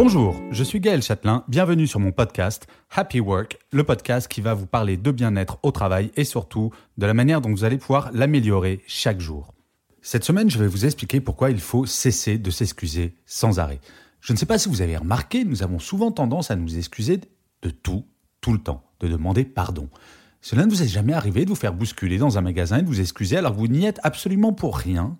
Bonjour, je suis Gaël Châtelain, bienvenue sur mon podcast Happy Work, le podcast qui va vous parler de bien-être au travail et surtout de la manière dont vous allez pouvoir l'améliorer chaque jour. Cette semaine, je vais vous expliquer pourquoi il faut cesser de s'excuser sans arrêt. Je ne sais pas si vous avez remarqué, nous avons souvent tendance à nous excuser de tout, tout le temps, de demander pardon. Cela ne vous est jamais arrivé de vous faire bousculer dans un magasin et de vous excuser alors que vous n'y êtes absolument pour rien?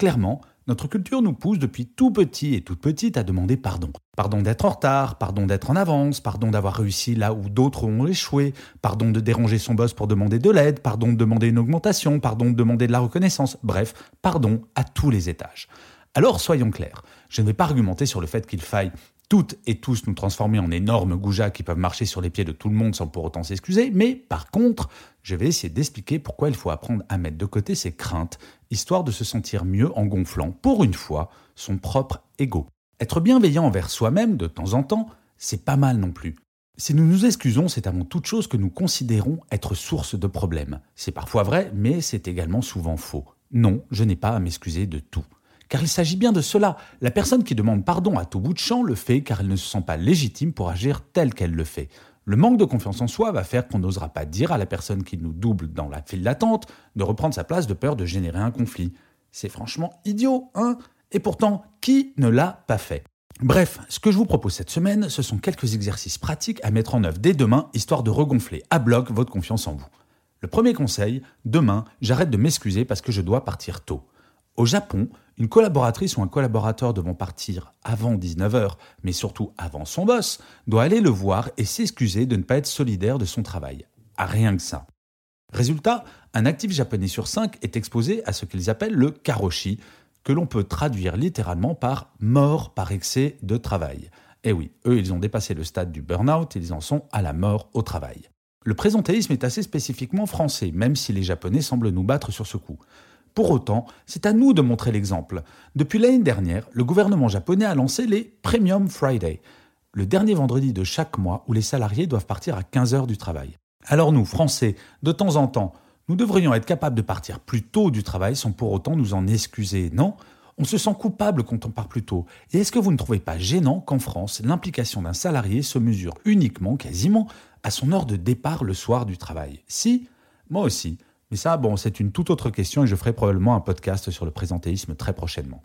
Clairement, notre culture nous pousse depuis tout petit et toute petite à demander pardon. Pardon d'être en retard, pardon d'être en avance, pardon d'avoir réussi là où d'autres ont échoué, pardon de déranger son boss pour demander de l'aide, pardon de demander une augmentation, pardon de demander de la reconnaissance, bref, pardon à tous les étages. Alors soyons clairs, je ne vais pas argumenter sur le fait qu'il faille toutes et tous nous transformer en énormes goujats qui peuvent marcher sur les pieds de tout le monde sans pour autant s'excuser, mais par contre, je vais essayer d'expliquer pourquoi il faut apprendre à mettre de côté ses craintes, histoire de se sentir mieux en gonflant, pour une fois, son propre ego. Être bienveillant envers soi-même de temps en temps, c'est pas mal non plus. Si nous nous excusons, c'est avant toute chose que nous considérons être source de problèmes. C'est parfois vrai, mais c'est également souvent faux. Non, je n'ai pas à m'excuser de tout. Car il s'agit bien de cela. La personne qui demande pardon à tout bout de champ le fait car elle ne se sent pas légitime pour agir tel qu'elle le fait. Le manque de confiance en soi va faire qu'on n'osera pas dire à la personne qui nous double dans la file d'attente de reprendre sa place de peur de générer un conflit. C'est franchement idiot, hein? Et pourtant, qui ne l'a pas fait? Bref, ce que je vous propose cette semaine, ce sont quelques exercices pratiques à mettre en œuvre dès demain, histoire de regonfler à bloc votre confiance en vous. Le premier conseil, demain, j'arrête de m'excuser parce que je dois partir tôt. Au Japon, une collaboratrice ou un collaborateur devant partir avant 19h, mais surtout avant son boss, doit aller le voir et s'excuser de ne pas être solidaire de son travail. À rien que ça. Résultat, un actif japonais sur cinq est exposé à ce qu'ils appellent le karoshi, que l'on peut traduire littéralement par mort par excès de travail. Eh oui, eux, ils ont dépassé le stade du burn-out, ils en sont à la mort au travail. Le présentéisme est assez spécifiquement français, même si les Japonais semblent nous battre sur ce coup. Pour autant, c'est à nous de montrer l'exemple. Depuis l'année dernière, le gouvernement japonais a lancé les Premium Friday, le dernier vendredi de chaque mois où les salariés doivent partir à 15 heures du travail. Alors nous, Français, de temps en temps, nous devrions être capables de partir plus tôt du travail sans pour autant nous en excuser, non? On se sent coupable quand on part plus tôt. Et est-ce que vous ne trouvez pas gênant qu'en France, l'implication d'un salarié se mesure uniquement, quasiment, à son heure de départ le soir du travail? Si, moi aussi. Mais ça, bon, c'est une toute autre question et je ferai probablement un podcast sur le présentéisme très prochainement.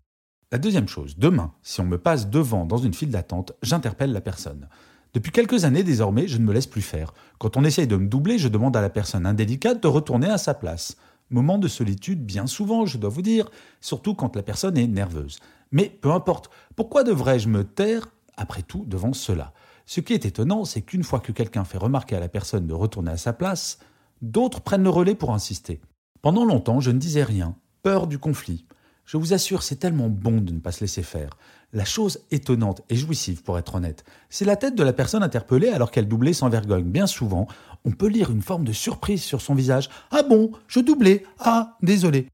La deuxième chose, demain, si on me passe devant dans une file d'attente, j'interpelle la personne. Depuis quelques années désormais, je ne me laisse plus faire. Quand on essaye de me doubler, je demande à la personne indélicate de retourner à sa place. Moment de solitude bien souvent, je dois vous dire, surtout quand la personne est nerveuse. Mais peu importe, pourquoi devrais-je me taire, après tout, devant cela? Ce qui est étonnant, c'est qu'une fois que quelqu'un fait remarquer à la personne de retourner à sa place, D'autres prennent le relais pour insister. Pendant longtemps, je ne disais rien, peur du conflit. Je vous assure, c'est tellement bon de ne pas se laisser faire. La chose étonnante et jouissive, pour être honnête, c'est la tête de la personne interpellée alors qu'elle doublait sans vergogne. Bien souvent, on peut lire une forme de surprise sur son visage. Ah bon, je doublais. Ah, désolé.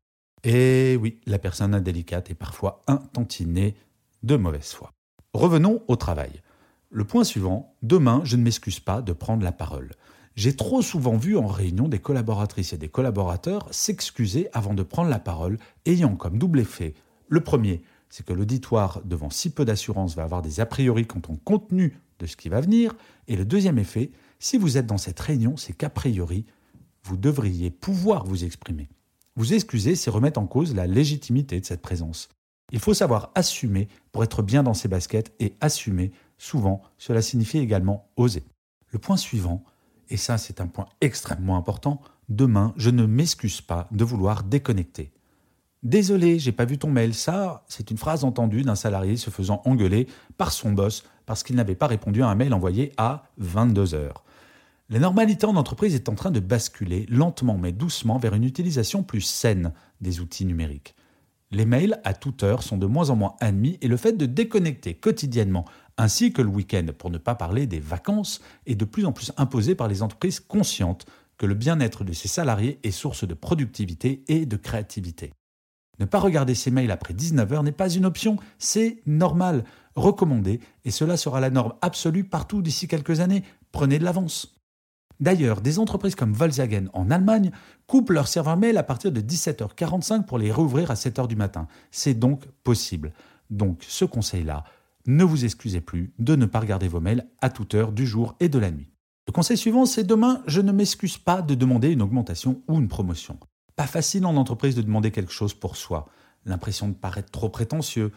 Et oui, la personne indélicate est parfois un tantinet de mauvaise foi. Revenons au travail. Le point suivant, demain, je ne m'excuse pas de prendre la parole. J'ai trop souvent vu en réunion des collaboratrices et des collaborateurs s'excuser avant de prendre la parole, ayant comme double effet le premier, c'est que l'auditoire, devant si peu d'assurance, va avoir des a priori quant au contenu de ce qui va venir, et le deuxième effet, si vous êtes dans cette réunion, c'est qu'a priori, vous devriez pouvoir vous exprimer. Vous excuser, c'est remettre en cause la légitimité de cette présence. Il faut savoir assumer pour être bien dans ses baskets, et assumer, souvent, cela signifie également oser. Le point suivant, et ça c'est un point extrêmement important, demain je ne m'excuse pas de vouloir déconnecter. Désolé, j'ai pas vu ton mail. Ça, c'est une phrase entendue d'un salarié se faisant engueuler par son boss parce qu'il n'avait pas répondu à un mail envoyé à 22 heures. La normalité en entreprise est en train de basculer lentement mais doucement vers une utilisation plus saine des outils numériques. Les mails à toute heure sont de moins en moins admis et le fait de déconnecter quotidiennement ainsi que le week-end, pour ne pas parler des vacances, est de plus en plus imposé par les entreprises conscientes que le bien-être de ses salariés est source de productivité et de créativité. Ne pas regarder ses mails après 19h n'est pas une option, c'est normal, recommandé, et cela sera la norme absolue partout d'ici quelques années. Prenez de l'avance. D'ailleurs, des entreprises comme Volkswagen en Allemagne coupent leurs serveurs mail à partir de 17h45 pour les rouvrir à 7h du matin. C'est donc possible. Donc ce conseil-là, ne vous excusez plus de ne pas regarder vos mails à toute heure du jour et de la nuit. Le conseil suivant, c'est demain, je ne m'excuse pas de demander une augmentation ou une promotion. Pas facile en entreprise de demander quelque chose pour soi, l'impression de paraître trop prétentieux.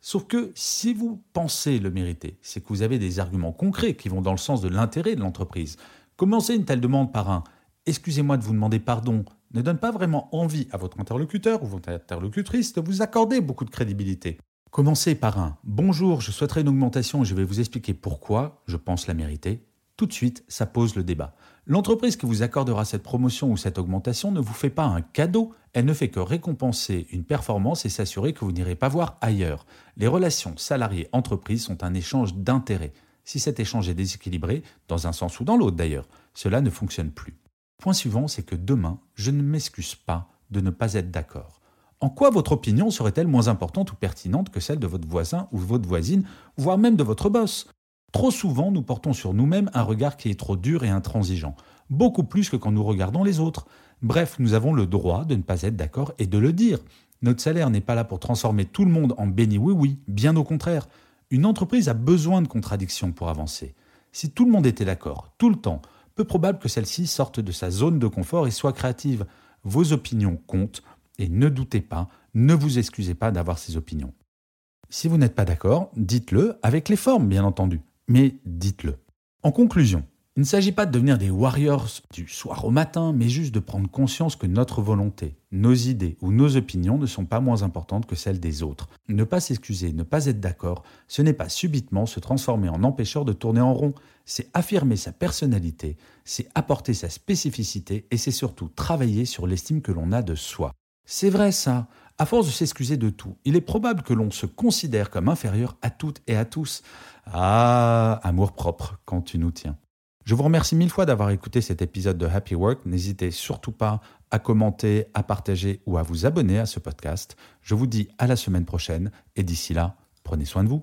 Sauf que si vous pensez le mériter, c'est que vous avez des arguments concrets qui vont dans le sens de l'intérêt de l'entreprise. Commencer une telle demande par un Excusez-moi de vous demander pardon ne donne pas vraiment envie à votre interlocuteur ou votre interlocutrice de vous accorder beaucoup de crédibilité. Commencez par un Bonjour, je souhaiterais une augmentation et je vais vous expliquer pourquoi je pense la mériter. Tout de suite, ça pose le débat. L'entreprise qui vous accordera cette promotion ou cette augmentation ne vous fait pas un cadeau, elle ne fait que récompenser une performance et s'assurer que vous n'irez pas voir ailleurs. Les relations salariés-entreprise sont un échange d'intérêts. Si cet échange est déséquilibré, dans un sens ou dans l'autre d'ailleurs, cela ne fonctionne plus. Point suivant, c'est que demain, je ne m'excuse pas de ne pas être d'accord. En quoi votre opinion serait-elle moins importante ou pertinente que celle de votre voisin ou votre voisine, voire même de votre boss? Trop souvent, nous portons sur nous-mêmes un regard qui est trop dur et intransigeant, beaucoup plus que quand nous regardons les autres. Bref, nous avons le droit de ne pas être d'accord et de le dire. Notre salaire n'est pas là pour transformer tout le monde en béni oui-oui, bien au contraire. Une entreprise a besoin de contradictions pour avancer. Si tout le monde était d'accord, tout le temps, peu probable que celle-ci sorte de sa zone de confort et soit créative. Vos opinions comptent, et ne doutez pas, ne vous excusez pas d'avoir ces opinions. Si vous n'êtes pas d'accord, dites-le avec les formes, bien entendu, mais dites-le. En conclusion, il ne s'agit pas de devenir des warriors du soir au matin, mais juste de prendre conscience que notre volonté, nos idées ou nos opinions ne sont pas moins importantes que celles des autres. Ne pas s'excuser, ne pas être d'accord, ce n'est pas subitement se transformer en empêcheur de tourner en rond, c'est affirmer sa personnalité, c'est apporter sa spécificité et c'est surtout travailler sur l'estime que l'on a de soi. C'est vrai ça. À force de s'excuser de tout, il est probable que l'on se considère comme inférieur à toutes et à tous. Ah, amour propre quand tu nous tiens. Je vous remercie mille fois d'avoir écouté cet épisode de Happy Work. N'hésitez surtout pas à commenter, à partager ou à vous abonner à ce podcast. Je vous dis à la semaine prochaine et d'ici là, prenez soin de vous.